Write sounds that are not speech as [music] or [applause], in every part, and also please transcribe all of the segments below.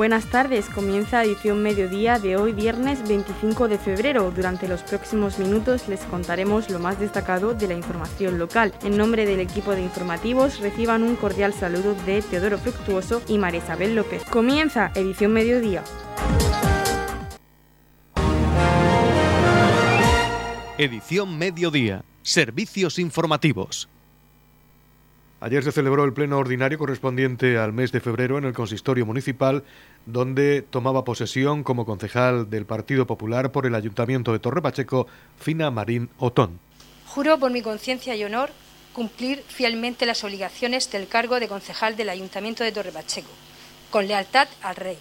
Buenas tardes, comienza edición mediodía de hoy viernes 25 de febrero. Durante los próximos minutos les contaremos lo más destacado de la información local. En nombre del equipo de informativos reciban un cordial saludo de Teodoro Fructuoso y María Isabel López. Comienza edición mediodía. Edición mediodía. Servicios informativos. Ayer se celebró el pleno ordinario correspondiente al mes de febrero en el consistorio municipal, donde tomaba posesión como concejal del Partido Popular por el Ayuntamiento de Torre Pacheco, Fina Marín Otón. Juro por mi conciencia y honor cumplir fielmente las obligaciones del cargo de concejal del Ayuntamiento de Torre Pacheco, con lealtad al Rey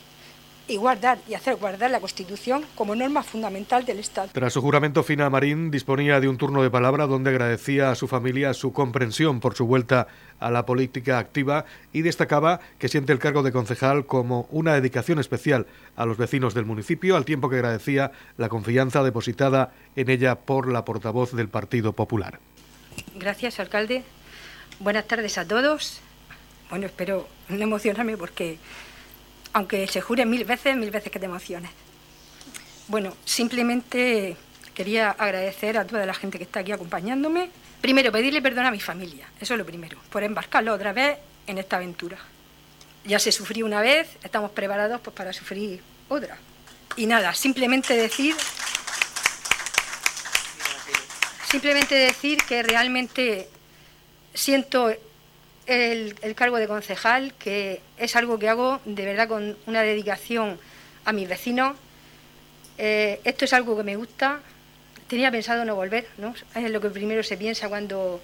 y guardar y hacer guardar la Constitución como norma fundamental del Estado. Tras su juramento, Fina Marín disponía de un turno de palabra donde agradecía a su familia su comprensión por su vuelta a la política activa y destacaba que siente el cargo de concejal como una dedicación especial a los vecinos del municipio, al tiempo que agradecía la confianza depositada en ella por la portavoz del Partido Popular. Gracias, alcalde. Buenas tardes a todos. Bueno, espero no emocionarme porque aunque se jure mil veces, mil veces que te emociones. Bueno, simplemente quería agradecer a toda la gente que está aquí acompañándome. Primero, pedirle perdón a mi familia, eso es lo primero, por embarcarlo otra vez en esta aventura. Ya se sufrió una vez, estamos preparados pues, para sufrir otra. Y nada, simplemente decir, simplemente decir que realmente siento el, cargo de concejal, que es algo que hago de verdad con una dedicación a mis vecinos. Eh, esto es algo que me gusta. Tenía pensado no volver, ¿no? Es lo que primero se piensa cuando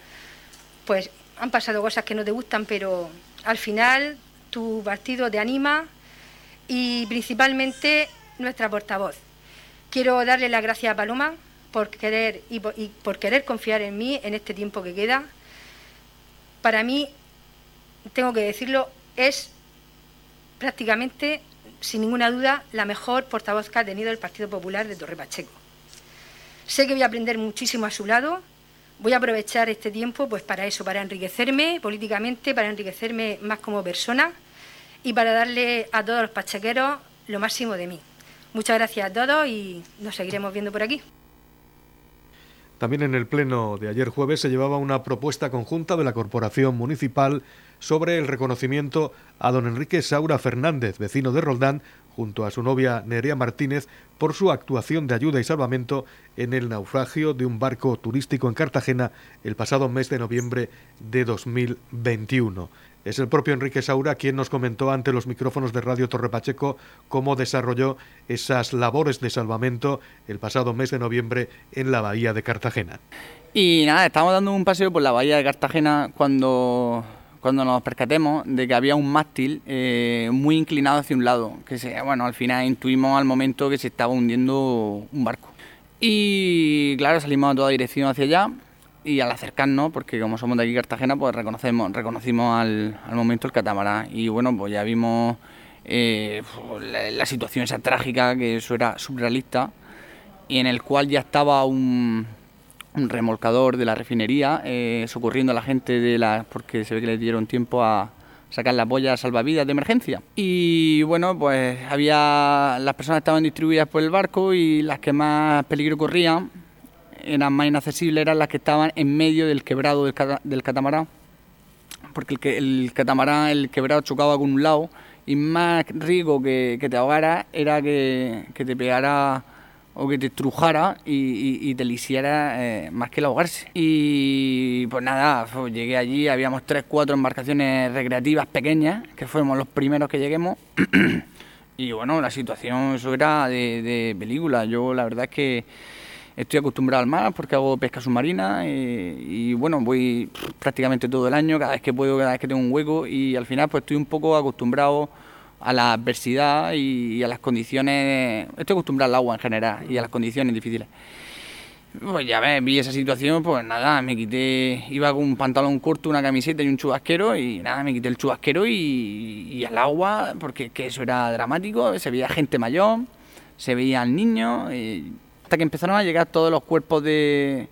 pues han pasado cosas que no te gustan, pero al final tu partido te anima y principalmente nuestra portavoz. Quiero darle las gracias a Paloma por querer y por querer confiar en mí en este tiempo que queda. Para mí tengo que decirlo, es prácticamente, sin ninguna duda, la mejor portavoz que ha tenido el Partido Popular de Torre Pacheco. Sé que voy a aprender muchísimo a su lado. Voy a aprovechar este tiempo pues para eso, para enriquecerme políticamente, para enriquecerme más como persona y para darle a todos los pachequeros lo máximo de mí. Muchas gracias a todos y nos seguiremos viendo por aquí. También en el pleno de ayer jueves se llevaba una propuesta conjunta de la Corporación Municipal sobre el reconocimiento a don Enrique Saura Fernández, vecino de Roldán, junto a su novia Nerea Martínez, por su actuación de ayuda y salvamento en el naufragio de un barco turístico en Cartagena el pasado mes de noviembre de 2021. Es el propio Enrique Saura quien nos comentó ante los micrófonos de Radio Torre Pacheco cómo desarrolló esas labores de salvamento el pasado mes de noviembre en la bahía de Cartagena. Y nada, estábamos dando un paseo por la bahía de Cartagena cuando cuando nos percatemos de que había un mástil eh, muy inclinado hacia un lado, que se, bueno, al final intuimos al momento que se estaba hundiendo un barco. Y claro, salimos a toda dirección hacia allá y al acercarnos, porque como somos de aquí Cartagena, pues reconocemos, reconocimos al, momento el catamarán y bueno, pues ya vimos eh, la, la, situación esa trágica, que eso era surrealista, y en el cual ya estaba un remolcador de la refinería, eh, socorriendo a la gente de la, porque se ve que le dieron tiempo a sacar las boyas salvavidas de emergencia. Y bueno, pues había las personas estaban distribuidas por el barco y las que más peligro corrían eran más inaccesibles, eran las que estaban en medio del quebrado del, catamarán, porque el, el catamarán, el quebrado chocaba con un lado y más riesgo que, que te ahogara era que, que te pegara o que te estrujara y, te lisiera eh, más que el ahogarse. Y pues nada, llegué allí, habíamos tres, cuatro embarcaciones recreativas pequeñas, que fuimos los primeros que lleguemos. [clears throat] y bueno, la situación, eso era de, película. Yo la verdad es que estoy acostumbrado al mar porque hago pesca submarina eh, y, bueno, voy prácticamente todo el año, cada vez que puedo, cada vez que tengo un hueco y al final pues estoy un poco acostumbrado a la adversidad y, a las condiciones. Estoy acostumbrado al agua en general y a las condiciones difíciles. Pues ya ves, vi esa situación, pues nada, me quité, iba con un pantalón corto, una camiseta y un chubasquero y nada, me quité el chubasquero y, al agua, porque que eso era dramático, se veía gente mayor, se veían niños, hasta que empezaron a llegar todos los cuerpos de,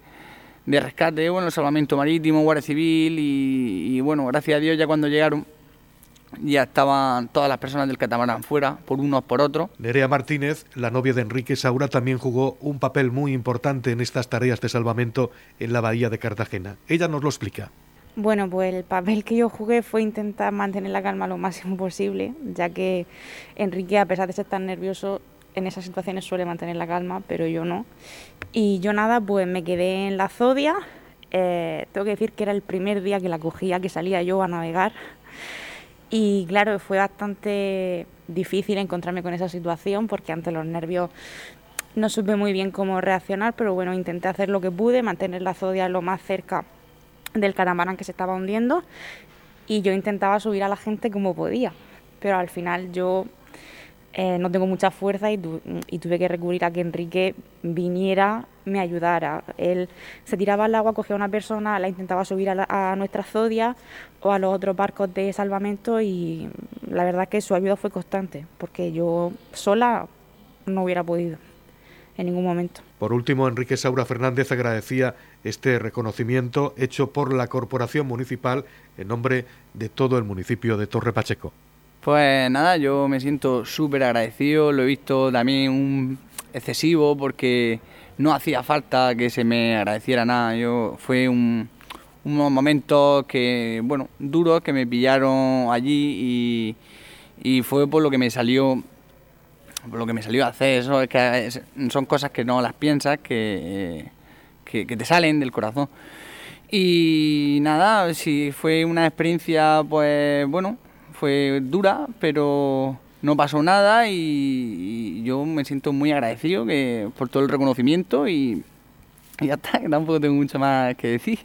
de rescate, bueno, el salvamento marítimo, Guardia Civil y, y bueno, gracias a Dios ya cuando llegaron ya estaban todas las personas del catamarán fuera, por unos por otros. Nerea Martínez, la novia de Enrique Saura, también jugó un papel muy importante en estas tareas de salvamento en la bahía de Cartagena. Ella nos lo explica. Bueno, pues el papel que yo jugué fue intentar mantener la calma lo máximo posible, ya que Enrique, a pesar de ser tan nervioso, en esas situaciones suele mantener la calma, pero yo no. Y yo nada, pues me quedé en la Zodia. Eh, tengo que decir que era el primer día que la cogía, que salía yo a navegar. Y claro, fue bastante difícil encontrarme con esa situación porque ante los nervios no supe muy bien cómo reaccionar, pero bueno, intenté hacer lo que pude, mantener la Zodia lo más cerca del catamarán que se estaba hundiendo y yo intentaba subir a la gente como podía, pero al final yo eh, no tengo mucha fuerza y, tuve que recurrir a que Enrique viniera, me ayudara. Él se tiraba al agua, cogía a una persona, la intentaba subir a, nuestra zodia o a los otros barcos de salvamento y la verdad que su ayuda fue constante, porque yo sola no hubiera podido en ningún momento. Por último, Enrique Saura Fernández agradecía este reconocimiento hecho por la Corporación Municipal en nombre de todo el municipio de Torre Pacheco. Pues nada, yo me siento súper agradecido, lo he visto también un excesivo porque no hacía falta que se me agradeciera nada. Yo fue un, unos momentos que, bueno, duros que me pillaron allí y, fue por lo que me salió por lo que me salió a hacer eso es que son cosas que no las piensas que, que, que te salen del corazón y nada si fue una experiencia pues bueno fue dura, pero no pasó nada y, yo me siento muy agradecido que, por todo el reconocimiento y, y ya está, que tampoco tengo mucho más que decir.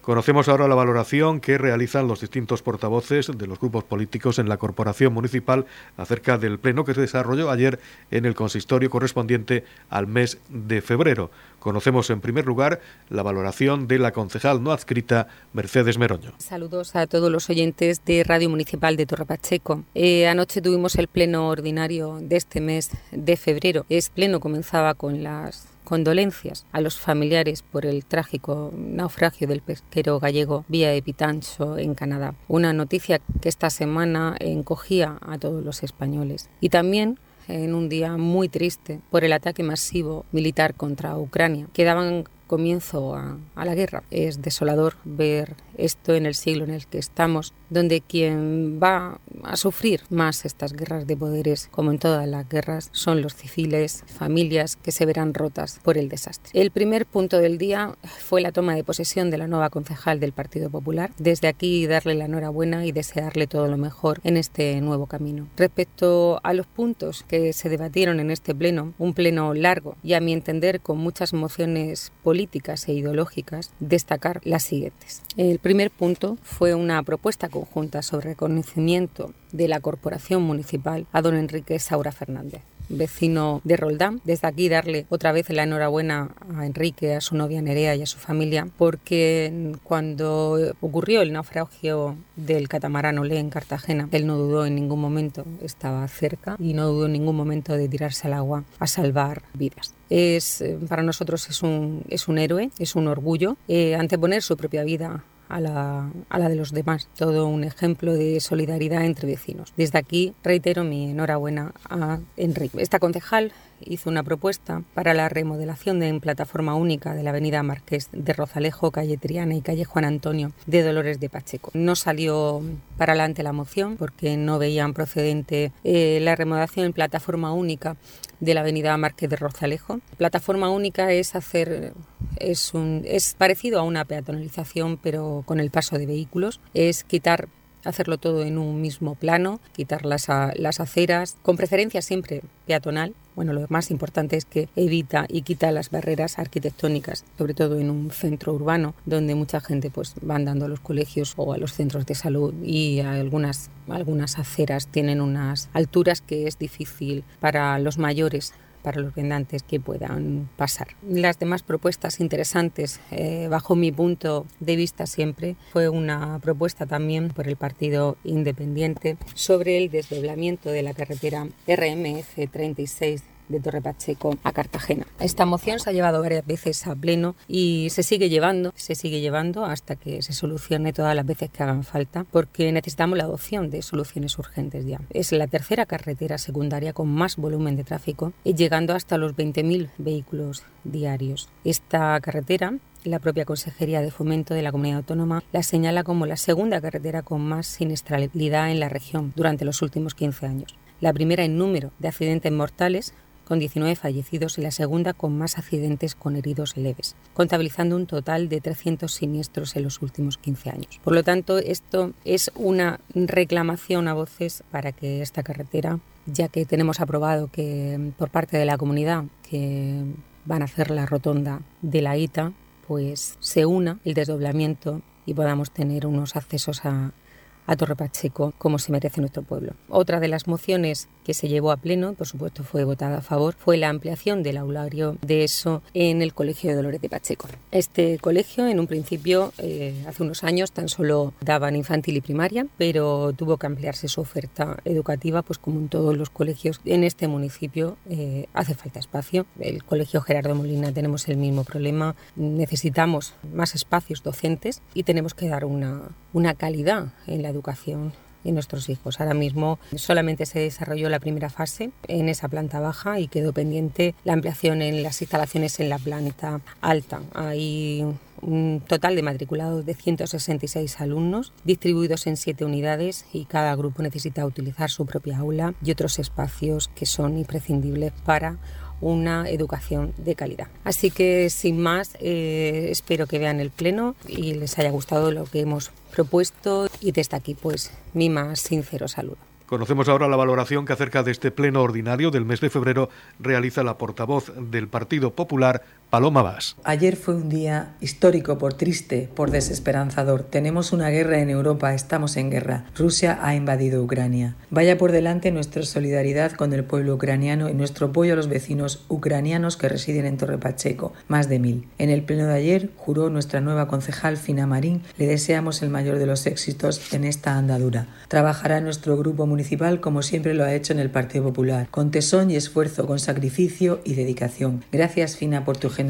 Conocemos ahora la valoración que realizan los distintos portavoces de los grupos políticos en la Corporación Municipal acerca del pleno que se desarrolló ayer en el consistorio correspondiente al mes de febrero. Conocemos en primer lugar la valoración de la concejal no adscrita Mercedes Meroño. Saludos a todos los oyentes de Radio Municipal de Torre Pacheco. Eh, anoche tuvimos el pleno ordinario de este mes de febrero. Es pleno comenzaba con las condolencias a los familiares por el trágico naufragio del pesquero gallego Vía Epitancho en Canadá. Una noticia que esta semana encogía a todos los españoles. Y también en un día muy triste por el ataque masivo militar contra Ucrania. Quedaban comienzo a, la guerra. Es desolador ver esto en el siglo en el que estamos, donde quien va a sufrir más estas guerras de poderes, como en todas las guerras, son los civiles, familias que se verán rotas por el desastre. El primer punto del día fue la toma de posesión de la nueva concejal del Partido Popular. Desde aquí darle la enhorabuena y desearle todo lo mejor en este nuevo camino. Respecto a los puntos que se debatieron en este pleno, un pleno largo y a mi entender con muchas mociones políticas e ideológicas, destacar las siguientes. El primer punto fue una propuesta conjunta sobre reconocimiento de la Corporación Municipal a don Enrique Saura Fernández vecino de Roldán. Desde aquí darle otra vez la enhorabuena a Enrique, a su novia Nerea y a su familia, porque cuando ocurrió el naufragio del catamarán Olé en Cartagena, él no dudó en ningún momento, estaba cerca y no dudó en ningún momento de tirarse al agua a salvar vidas. Es, eh, para nosotros es un, es un héroe, es un orgullo eh, anteponer su propia vida a la, a la de los demás. Todo un ejemplo de solidaridad entre vecinos. Desde aquí reitero mi enhorabuena a Enrique. Esta concejal hizo una propuesta para la remodelación de en plataforma única de la avenida Marqués de Rozalejo, calle Triana y calle Juan Antonio de Dolores de Pacheco. No salió para adelante la moción porque no veían procedente eh, la remodelación en plataforma única de la avenida Marqués de Rozalejo. Plataforma única es hacer es, un, es parecido a una peatonalización pero con el paso de vehículos, es quitar hacerlo todo en un mismo plano, quitar las, las aceras, con preferencia siempre peatonal. Bueno, lo más importante es que evita y quita las barreras arquitectónicas, sobre todo en un centro urbano donde mucha gente pues va andando a los colegios o a los centros de salud y algunas, algunas aceras tienen unas alturas que es difícil para los mayores para los viandantes que puedan pasar. Las demás propuestas interesantes, eh, bajo mi punto de vista siempre, fue una propuesta también por el Partido Independiente sobre el desdoblamiento de la carretera RMF 36 de Torre Pacheco a Cartagena. Esta moción se ha llevado varias veces a pleno y se sigue llevando, se sigue llevando hasta que se solucione todas las veces que hagan falta, porque necesitamos la adopción de soluciones urgentes ya. Es la tercera carretera secundaria con más volumen de tráfico, llegando hasta los 20.000 vehículos diarios. Esta carretera la propia Consejería de Fomento de la Comunidad Autónoma la señala como la segunda carretera con más siniestralidad en la región durante los últimos 15 años. La primera en número de accidentes mortales, con 19 fallecidos, y la segunda con más accidentes con heridos leves, contabilizando un total de 300 siniestros en los últimos 15 años. Por lo tanto, esto es una reclamación a voces para que esta carretera, ya que tenemos aprobado que por parte de la comunidad que van a hacer la rotonda de la ITA, pues se una el desdoblamiento y podamos tener unos accesos a, a Torre Pacheco como se merece nuestro pueblo. Otra de las mociones que se llevó a pleno, por supuesto fue votada a favor, fue la ampliación del aulario de ESO en el Colegio de Dolores de Pacheco. Este colegio en un principio, eh, hace unos años, tan solo daban infantil y primaria, pero tuvo que ampliarse su oferta educativa, pues como en todos los colegios en este municipio eh, hace falta espacio. El Colegio Gerardo Molina tenemos el mismo problema, necesitamos más espacios docentes y tenemos que dar una, una calidad en la educación de nuestros hijos. Ahora mismo solamente se desarrolló la primera fase en esa planta baja y quedó pendiente la ampliación en las instalaciones en la planta alta. Hay un total de matriculados de 166 alumnos distribuidos en siete unidades y cada grupo necesita utilizar su propia aula y otros espacios que son imprescindibles para una educación de calidad. Así que sin más, eh, espero que vean el pleno y les haya gustado lo que hemos propuesto y desde aquí pues mi más sincero saludo. Conocemos ahora la valoración que acerca de este pleno ordinario del mes de febrero realiza la portavoz del Partido Popular, Paloma Vaz. Ayer fue un día histórico por triste, por desesperanzador. Tenemos una guerra en Europa, estamos en guerra. Rusia ha invadido Ucrania. Vaya por delante nuestra solidaridad con el pueblo ucraniano y nuestro apoyo a los vecinos ucranianos que residen en Torre Pacheco, más de mil. En el pleno de ayer juró nuestra nueva concejal Fina Marín. Le deseamos el mayor de los éxitos en esta andadura. Trabajará nuestro grupo municipal como siempre lo ha hecho en el Partido Popular, con tesón y esfuerzo, con sacrificio y dedicación. Gracias Fina por tu generosidad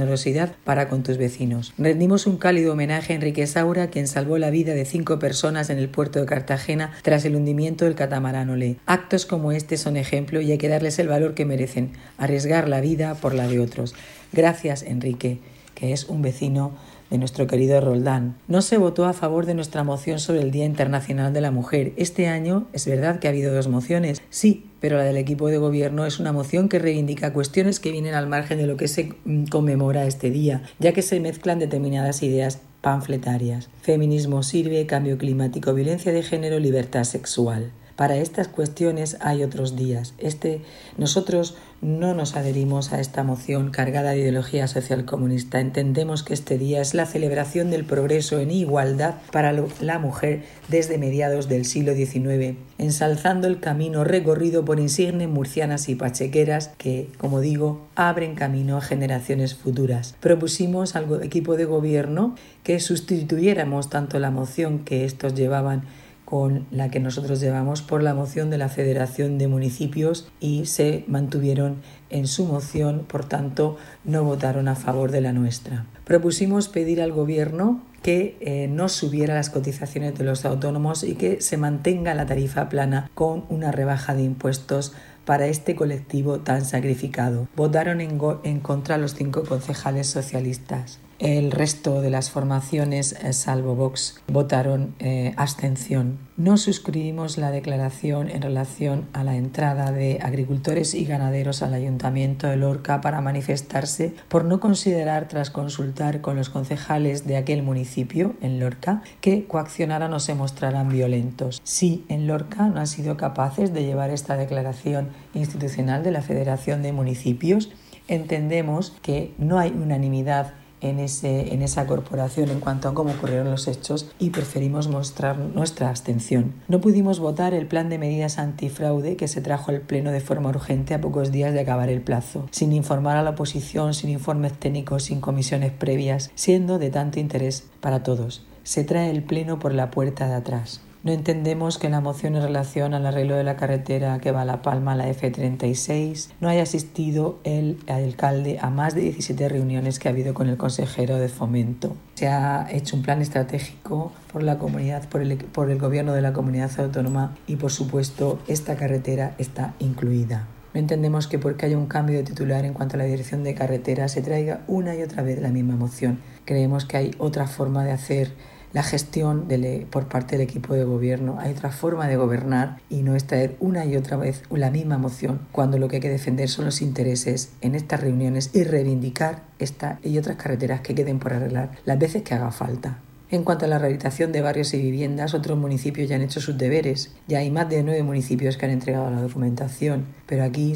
para con tus vecinos. Rendimos un cálido homenaje a Enrique Saura, quien salvó la vida de cinco personas en el puerto de Cartagena tras el hundimiento del catamarán Olé. Actos como este son ejemplo y hay que darles el valor que merecen, arriesgar la vida por la de otros. Gracias, Enrique, que es un vecino de nuestro querido Roldán. No se votó a favor de nuestra moción sobre el Día Internacional de la Mujer. Este año es verdad que ha habido dos mociones, sí, pero la del equipo de gobierno es una moción que reivindica cuestiones que vienen al margen de lo que se mm, conmemora este día, ya que se mezclan determinadas ideas panfletarias. Feminismo sirve, cambio climático, violencia de género, libertad sexual. Para estas cuestiones hay otros días. Este, nosotros no nos adherimos a esta moción cargada de ideología social comunista. Entendemos que este día es la celebración del progreso en igualdad para la mujer desde mediados del siglo XIX, ensalzando el camino recorrido por insignes murcianas y pachequeras que, como digo, abren camino a generaciones futuras. Propusimos al equipo de gobierno que sustituyéramos tanto la moción que estos llevaban con la que nosotros llevamos por la moción de la Federación de Municipios y se mantuvieron en su moción, por tanto, no votaron a favor de la nuestra. Propusimos pedir al Gobierno que eh, no subiera las cotizaciones de los autónomos y que se mantenga la tarifa plana con una rebaja de impuestos para este colectivo tan sacrificado. Votaron en, en contra los cinco concejales socialistas. El resto de las formaciones, eh, salvo Vox, votaron eh, abstención. No suscribimos la declaración en relación a la entrada de agricultores y ganaderos al Ayuntamiento de Lorca para manifestarse por no considerar, tras consultar con los concejales de aquel municipio, en Lorca, que coaccionaran o se mostraran violentos. Si en Lorca no han sido capaces de llevar esta declaración institucional de la Federación de Municipios, entendemos que no hay unanimidad en, ese, en esa corporación en cuanto a cómo ocurrieron los hechos y preferimos mostrar nuestra abstención. No pudimos votar el plan de medidas antifraude que se trajo al Pleno de forma urgente a pocos días de acabar el plazo, sin informar a la oposición, sin informes técnicos, sin comisiones previas, siendo de tanto interés para todos. Se trae el Pleno por la puerta de atrás. No entendemos que la moción en relación al arreglo de la carretera que va a La Palma, la F36, no haya asistido el alcalde a más de 17 reuniones que ha habido con el consejero de fomento. Se ha hecho un plan estratégico por la comunidad, por el, gobierno de la comunidad autónoma y por supuesto esta carretera está incluida. No entendemos que porque haya un cambio de titular en cuanto a la dirección de carretera se traiga una y otra vez la misma moción. Creemos que hay otra forma de hacer la gestión por parte del equipo de gobierno. Hay otra forma de gobernar y no es traer una y otra vez la misma moción cuando lo que hay que defender son los intereses en estas reuniones y reivindicar esta y otras carreteras que queden por arreglar las veces que haga falta. En cuanto a la rehabilitación de barrios y viviendas, otros municipios ya han hecho sus deberes. Ya hay más de nueve municipios que han entregado la documentación. Pero aquí,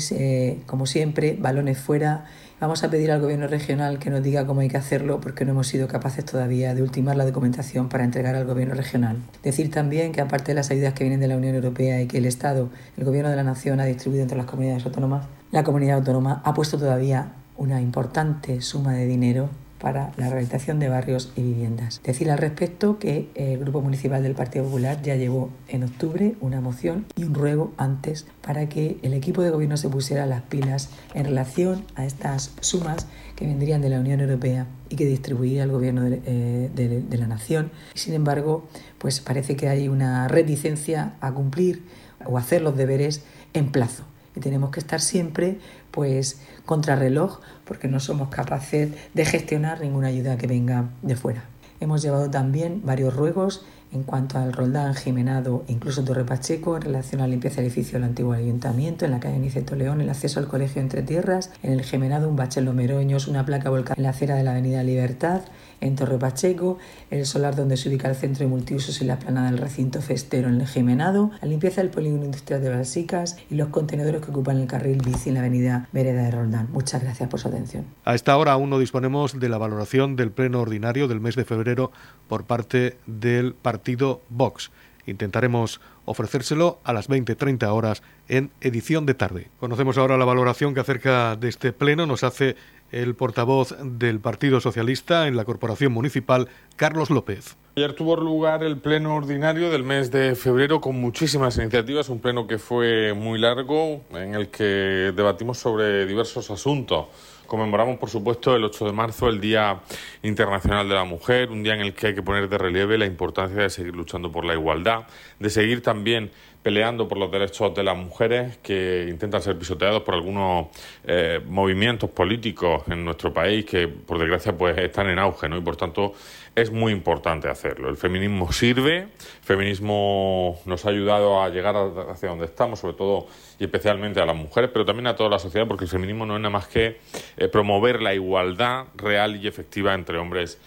como siempre, balones fuera Vamos a pedir al Gobierno regional que nos diga cómo hay que hacerlo porque no hemos sido capaces todavía de ultimar la documentación para entregar al Gobierno regional. Decir también que aparte de las ayudas que vienen de la Unión Europea y que el Estado, el Gobierno de la Nación ha distribuido entre las comunidades autónomas, la comunidad autónoma ha puesto todavía una importante suma de dinero para la rehabilitación de barrios y viviendas. Decir al respecto que el Grupo Municipal del Partido Popular ya llevó en octubre una moción y un ruego antes para que el equipo de gobierno se pusiera las pilas en relación a estas sumas que vendrían de la Unión Europea y que distribuiría el gobierno de, eh, de la nación. Sin embargo, pues parece que hay una reticencia a cumplir o hacer los deberes en plazo y tenemos que estar siempre pues contrarreloj porque no somos capaces de gestionar ninguna ayuda que venga de fuera. Hemos llevado también varios ruegos en cuanto al Roldán, Jimenado e incluso Torre Pacheco en relación a la limpieza del edificio del antiguo ayuntamiento, en la calle Niceto León, el acceso al colegio Entre Tierras, en el Jimenado un bachelo Meroños, una placa volcada en la acera de la avenida Libertad, en Torre Pacheco, el solar donde se ubica el centro de multiusos y la planada del recinto festero en el Jimenado, la limpieza del polígono industrial de Balsicas y los contenedores que ocupan el carril bici en la avenida Vereda de Roldán. Muchas gracias por su atención. A esta hora aún no disponemos de la valoración del pleno ordinario del mes de febrero por parte del partido Vox. Intentaremos ofrecérselo a las 20-30 horas en edición de tarde. Conocemos ahora la valoración que acerca de este pleno nos hace el portavoz del Partido Socialista en la Corporación Municipal, Carlos López. Ayer tuvo lugar el pleno ordinario del mes de febrero con muchísimas iniciativas, un pleno que fue muy largo, en el que debatimos sobre diversos asuntos. Conmemoramos, por supuesto, el 8 de marzo, el Día Internacional de la Mujer, un día en el que hay que poner de relieve la importancia de seguir luchando por la igualdad, de seguir también peleando por los derechos de las mujeres que intentan ser pisoteados por algunos eh, movimientos políticos en nuestro país que, por desgracia, pues están en auge, ¿no? Y por tanto es muy importante hacerlo. El feminismo sirve, el feminismo nos ha ayudado a llegar hacia donde estamos, sobre todo y especialmente a las mujeres, pero también a toda la sociedad, porque el feminismo no es nada más que eh, promover la igualdad real y efectiva entre hombres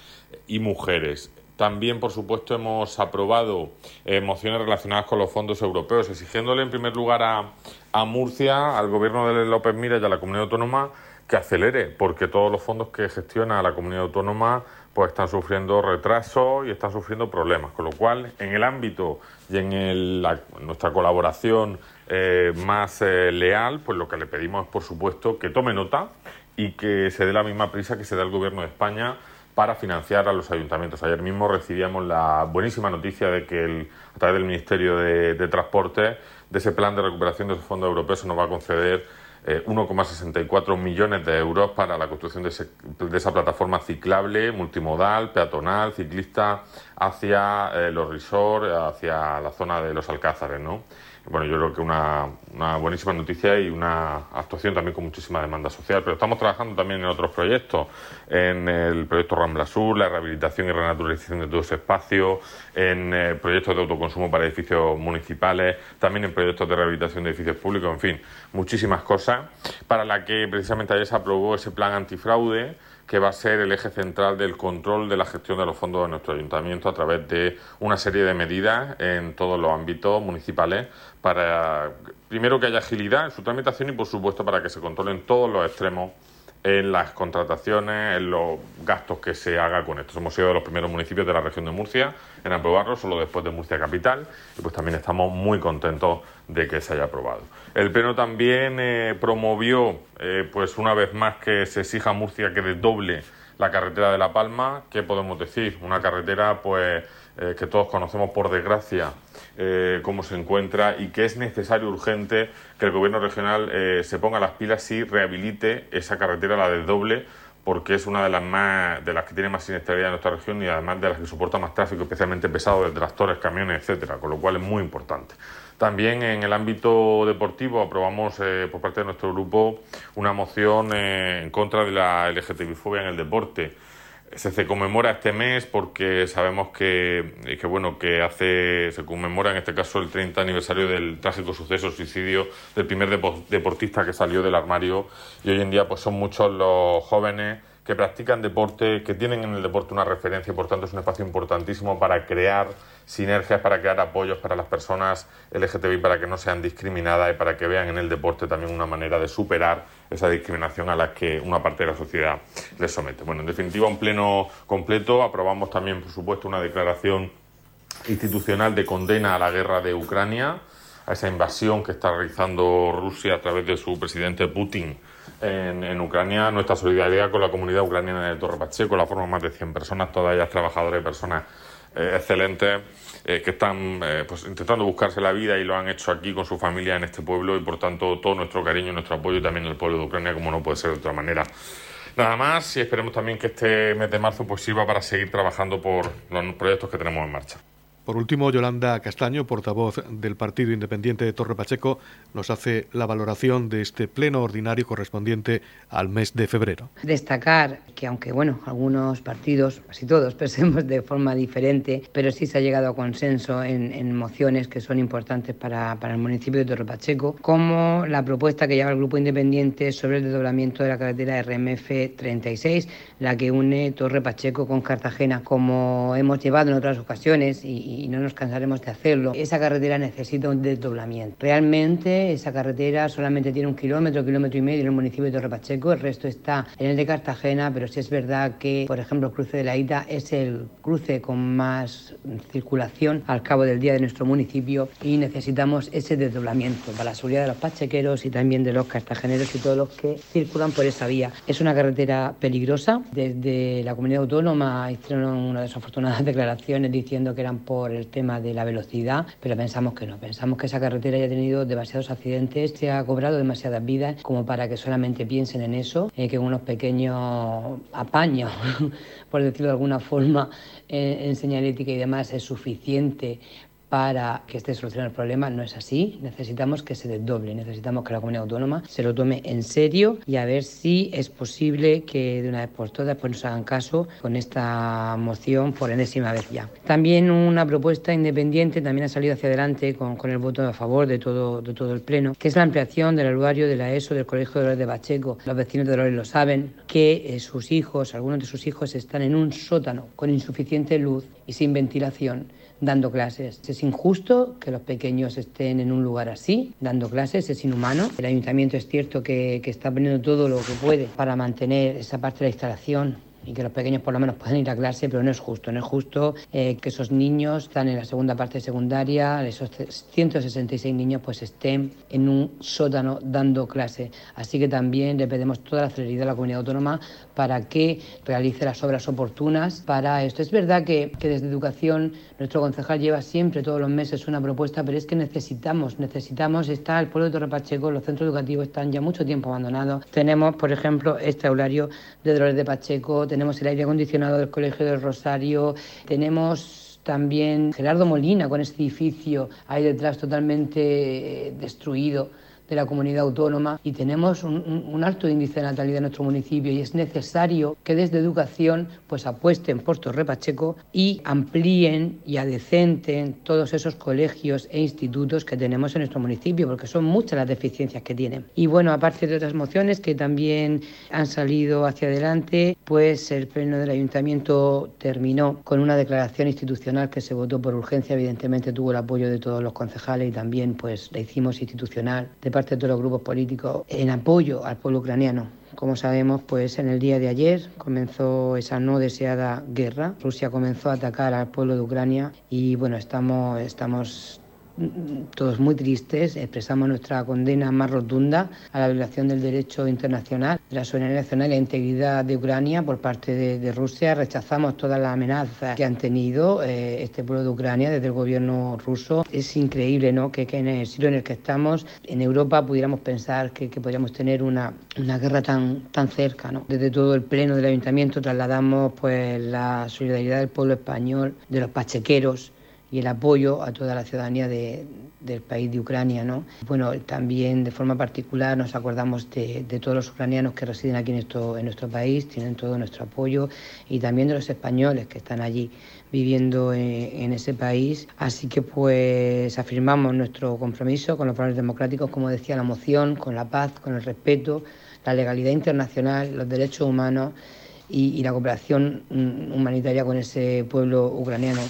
y mujeres. También, por supuesto, hemos aprobado eh, mociones relacionadas con los fondos europeos, exigiéndole en primer lugar a, a Murcia, al gobierno de López Mira y a la comunidad autónoma que acelere, porque todos los fondos que gestiona la comunidad autónoma pues están sufriendo retrasos y están sufriendo problemas. Con lo cual, en el ámbito y en nuestra colaboración eh, más eh, leal, pues lo que le pedimos es, por supuesto, que tome nota y que se dé la misma prisa que se da el Gobierno de España para financiar a los ayuntamientos. Ayer mismo recibíamos la buenísima noticia de que el, a través del Ministerio de, de Transporte, de ese plan de recuperación de esos fondos europeos, se nos va a conceder 1,64 eh, millones de euros para la construcción de, esa plataforma ciclable, multimodal, peatonal, ciclista hacia eh, los resorts, hacia la zona de los Alcázares, ¿no? Bueno, yo creo que una, una buenísima noticia y una actuación también con muchísima demanda social. Pero estamos trabajando también en otros proyectos, en el proyecto Rambla Sur, la rehabilitación y renaturalización de todo ese espacio, en eh, proyectos de autoconsumo para edificios municipales, también en proyectos de rehabilitación de edificios públicos, en fin, muchísimas cosas, para la que precisamente ayer se aprobó ese plan antifraude que va a ser el eje central del control de la gestión de los fondos de nuestro ayuntamiento a través de una serie de medidas en todos los ámbitos municipales para, primero, que haya agilidad en su tramitación y, por supuesto, para que se controlen todos los extremos en las contrataciones, en los gastos que se haga con esto. Hemos sido de los primeros municipios de la región de Murcia en aprobarlo, solo después de Murcia Capital, y pues también estamos muy contentos de que se haya aprobado. El Pleno también eh, promovió, eh, pues una vez más, que se exija a Murcia que desdoble la carretera de La Palma. ¿Qué podemos decir? Una carretera, pues, eh, que todos conocemos por desgracia eh, cómo se encuentra y que es necesario, urgente, que el gobierno regional eh, se ponga las pilas y rehabilite esa carretera, la de doble, porque es una de las más de las que tiene más siniestralidad en nuestra región y además de las que soporta más tráfico, especialmente pesado de tractores, camiones, etcétera, con lo cual es muy importante. También en el ámbito deportivo aprobamos eh, por parte de nuestro grupo una moción en contra de la LGTBI-fobia en el deporte se, conmemora este mes porque sabemos que, que, bueno que hace se conmemora en este caso el 30 aniversario del trágico suceso suicidio del primer deportista que salió del armario. Y hoy en día pues son muchos los jóvenes que practican deporte, que tienen en el deporte una referencia, por tanto es un espacio importantísimo para crear sinergias, para crear apoyos para las personas LGTBI, para que no sean discriminadas y para que vean en el deporte también una manera de superar esa discriminación a la que una parte de la sociedad les somete. Bueno, en definitiva, un pleno completo. Aprobamos también, por supuesto, una declaración institucional de condena a la guerra de Ucrania, a esa invasión que está realizando Rusia a través de su presidente Putin en, Ucrania, nuestra solidaridad con la comunidad ucraniana de Torre Pacheco, la forma más de 100 personas, todas ellas trabajadoras y personas eh, excelentes eh, que están eh, pues, intentando buscarse la vida y lo han hecho aquí con su familia en este pueblo y por tanto todo nuestro cariño nuestro apoyo y también el pueblo de Ucrania como no puede ser de otra manera. Nada más y esperemos también que este mes de marzo pues, sirva para seguir trabajando por los proyectos que tenemos en marcha. Por último, Yolanda Castaño, portavoz del Partido Independiente de Torre Pacheco, nos hace la valoración de este pleno ordinario correspondiente al mes de febrero. Destacar que aunque bueno, algunos partidos, casi todos, [laughs] pensemos de forma diferente, pero sí se ha llegado a consenso en, mociones que son importantes para, para, el municipio de Torre Pacheco, como la propuesta que lleva el Grupo Independiente sobre el desdoblamiento de la carretera RMF 36, la que une Torre Pacheco con Cartagena, como hemos llevado en otras ocasiones y y no nos cansaremos de hacerlo. Esa carretera necesita un desdoblamiento. Realmente esa carretera solamente tiene un kilómetro, kilómetro y medio en el municipio de Torre Pacheco, el resto está en el de Cartagena, pero sí es verdad que, por ejemplo, el cruce de la Ita es el cruce con más circulación al cabo del día de nuestro municipio y necesitamos ese desdoblamiento para la seguridad de los pachequeros y también de los cartageneros y todos los que circulan por esa vía. Es una carretera peligrosa. Desde la comunidad autónoma hicieron unas desafortunadas [laughs] declaraciones diciendo que eran por por el tema de la velocidad, pero pensamos que no, pensamos que esa carretera ya ha tenido demasiados accidentes, se ha cobrado demasiadas vidas como para que solamente piensen en eso, eh, que unos pequeños apaños, [laughs] por decirlo de alguna forma, eh, en señalética y demás es suficiente para que esté solucionado el problema. No es así. Necesitamos que se desdoble. Necesitamos que la comunidad autónoma se lo tome en serio y a ver si es posible que de una vez por todas pues, nos hagan caso con esta moción por enésima vez ya. También una propuesta independiente también ha salido hacia adelante con, con el voto a favor de todo, de todo el Pleno, que es la ampliación del aluario de la ESO del Colegio de Dolores de Pacheco. Los vecinos de Dolores lo saben, que eh, sus hijos, algunos de sus hijos, están en un sótano con insuficiente luz y sin ventilación dando clases. Es injusto que los pequeños estén en un lugar así, dando clases, es inhumano. El ayuntamiento es cierto que, que está poniendo todo lo que puede para mantener esa parte de la instalación y que los pequeños por lo menos puedan ir a clase, pero no es justo. No es justo eh, que esos niños están en la segunda parte de secundaria, esos 166 niños, pues estén en un sótano dando clase. Así que también le pedimos toda la celeridad a la comunidad autónoma para que realice las obras oportunas para esto. Es verdad que, que desde educación nuestro concejal lleva siempre todos los meses una propuesta, pero es que necesitamos, necesitamos, está el pueblo de Torre Pacheco, los centros educativos están ya mucho tiempo abandonados. Tenemos, por ejemplo, este aulario de Dolores de Pacheco, tenemos el aire acondicionado del Colegio del Rosario, tenemos también Gerardo Molina con este edificio ahí detrás totalmente eh, destruido de la comunidad autónoma y tenemos un, alto índice de natalidad en nuestro municipio y es necesario que desde educación pues apuesten por Torre Pacheco y amplíen y adecenten todos esos colegios e institutos que tenemos en nuestro municipio porque son muchas las deficiencias que tienen. Y bueno, aparte de otras mociones que también han salido hacia adelante, pues el pleno del ayuntamiento terminó con una declaración institucional que se votó por urgencia, evidentemente tuvo el apoyo de todos los concejales y también pues la hicimos institucional de parte de todos los grupos políticos en apoyo al pueblo ucraniano. Como sabemos, pues en el día de ayer comenzó esa no deseada guerra. Rusia comenzó a atacar al pueblo de Ucrania y bueno, estamos, estamos todos muy tristes, expresamos nuestra condena más rotunda a la violación del derecho internacional, de la soberanía nacional y la integridad de Ucrania por parte de, Rusia. Rechazamos todas las amenazas que han tenido eh, este pueblo de Ucrania desde el gobierno ruso. Es increíble ¿no? que, en el siglo en el que estamos, en Europa, pudiéramos pensar que, podríamos tener una, una guerra tan, tan cerca. ¿no? Desde todo el pleno del ayuntamiento trasladamos pues, la solidaridad del pueblo español, de los pachequeros, y el apoyo a toda la ciudadanía del país de Ucrania. ¿no? Bueno, también de forma particular nos acordamos de, todos los ucranianos que residen aquí en nuestro, país, tienen todo nuestro apoyo y también de los españoles que están allí viviendo en, ese país. Así que pues afirmamos nuestro compromiso con los valores democráticos, como decía la moción, con la paz, con el respeto, la legalidad internacional, los derechos humanos y la cooperación humanitaria con ese pueblo ucraniano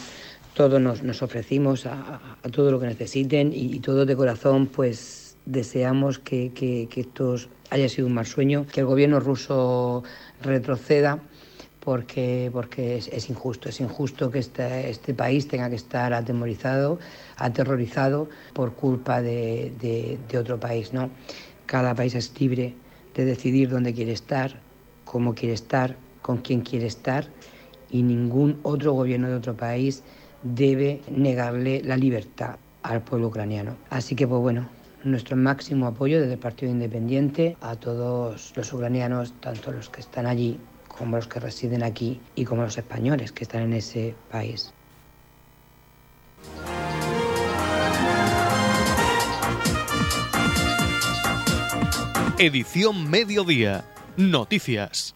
todos nos, ofrecimos a, todo lo que necesiten y, todos de corazón pues deseamos que, esto haya sido un mal sueño, que el gobierno ruso retroceda porque, porque es, injusto, es injusto que este, este, país tenga que estar atemorizado, aterrorizado por culpa de, de otro país. ¿no? Cada país es libre de decidir dónde quiere estar, cómo quiere estar, con quién quiere estar y ningún otro gobierno de otro país debe negarle la libertad al pueblo ucraniano. Así que, pues bueno, nuestro máximo apoyo desde el Partido Independiente a todos los ucranianos, tanto los que están allí como los que residen aquí y como los españoles que están en ese país. Edición Mediodía. Noticias.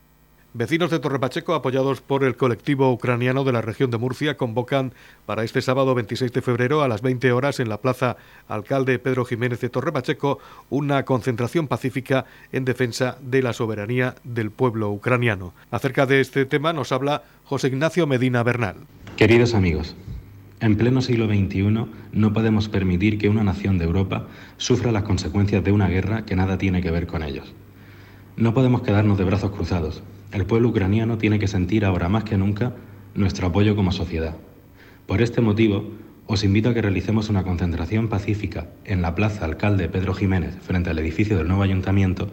Vecinos de Torrepacheco, apoyados por el colectivo ucraniano de la región de Murcia, convocan para este sábado 26 de febrero a las 20 horas en la plaza Alcalde Pedro Jiménez de Torrepacheco una concentración pacífica en defensa de la soberanía del pueblo ucraniano. Acerca de este tema nos habla José Ignacio Medina Bernal. Queridos amigos, en pleno siglo XXI no podemos permitir que una nación de Europa sufra las consecuencias de una guerra que nada tiene que ver con ellos. No podemos quedarnos de brazos cruzados. El pueblo ucraniano tiene que sentir ahora más que nunca nuestro apoyo como sociedad. Por este motivo, os invito a que realicemos una concentración pacífica en la Plaza Alcalde Pedro Jiménez, frente al edificio del nuevo ayuntamiento,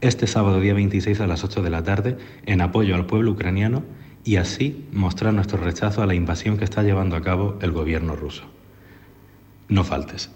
este sábado día 26 a las 8 de la tarde, en apoyo al pueblo ucraniano y así mostrar nuestro rechazo a la invasión que está llevando a cabo el gobierno ruso. No faltes.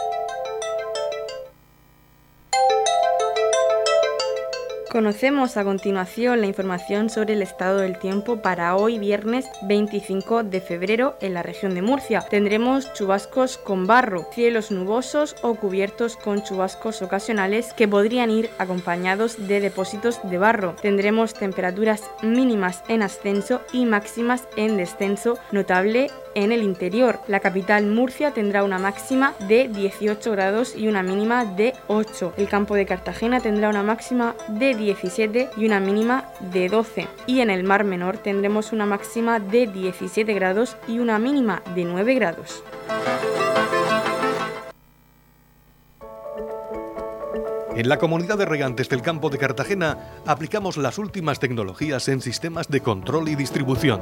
Conocemos a continuación la información sobre el estado del tiempo para hoy viernes 25 de febrero en la región de Murcia. Tendremos chubascos con barro, cielos nubosos o cubiertos con chubascos ocasionales que podrían ir acompañados de depósitos de barro. Tendremos temperaturas mínimas en ascenso y máximas en descenso notable en el interior. La capital Murcia tendrá una máxima de 18 grados y una mínima de 8. El campo de Cartagena tendrá una máxima de 17 y una mínima de 12. Y en el Mar Menor tendremos una máxima de 17 grados y una mínima de 9 grados. En la comunidad de regantes del campo de Cartagena aplicamos las últimas tecnologías en sistemas de control y distribución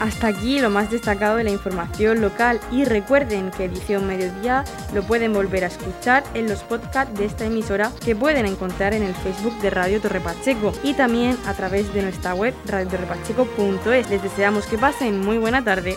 Hasta aquí lo más destacado de la información local y recuerden que Edición Mediodía lo pueden volver a escuchar en los podcasts de esta emisora que pueden encontrar en el Facebook de Radio Torre Pacheco y también a través de nuestra web radiotorrepacheco.es. Les deseamos que pasen muy buena tarde.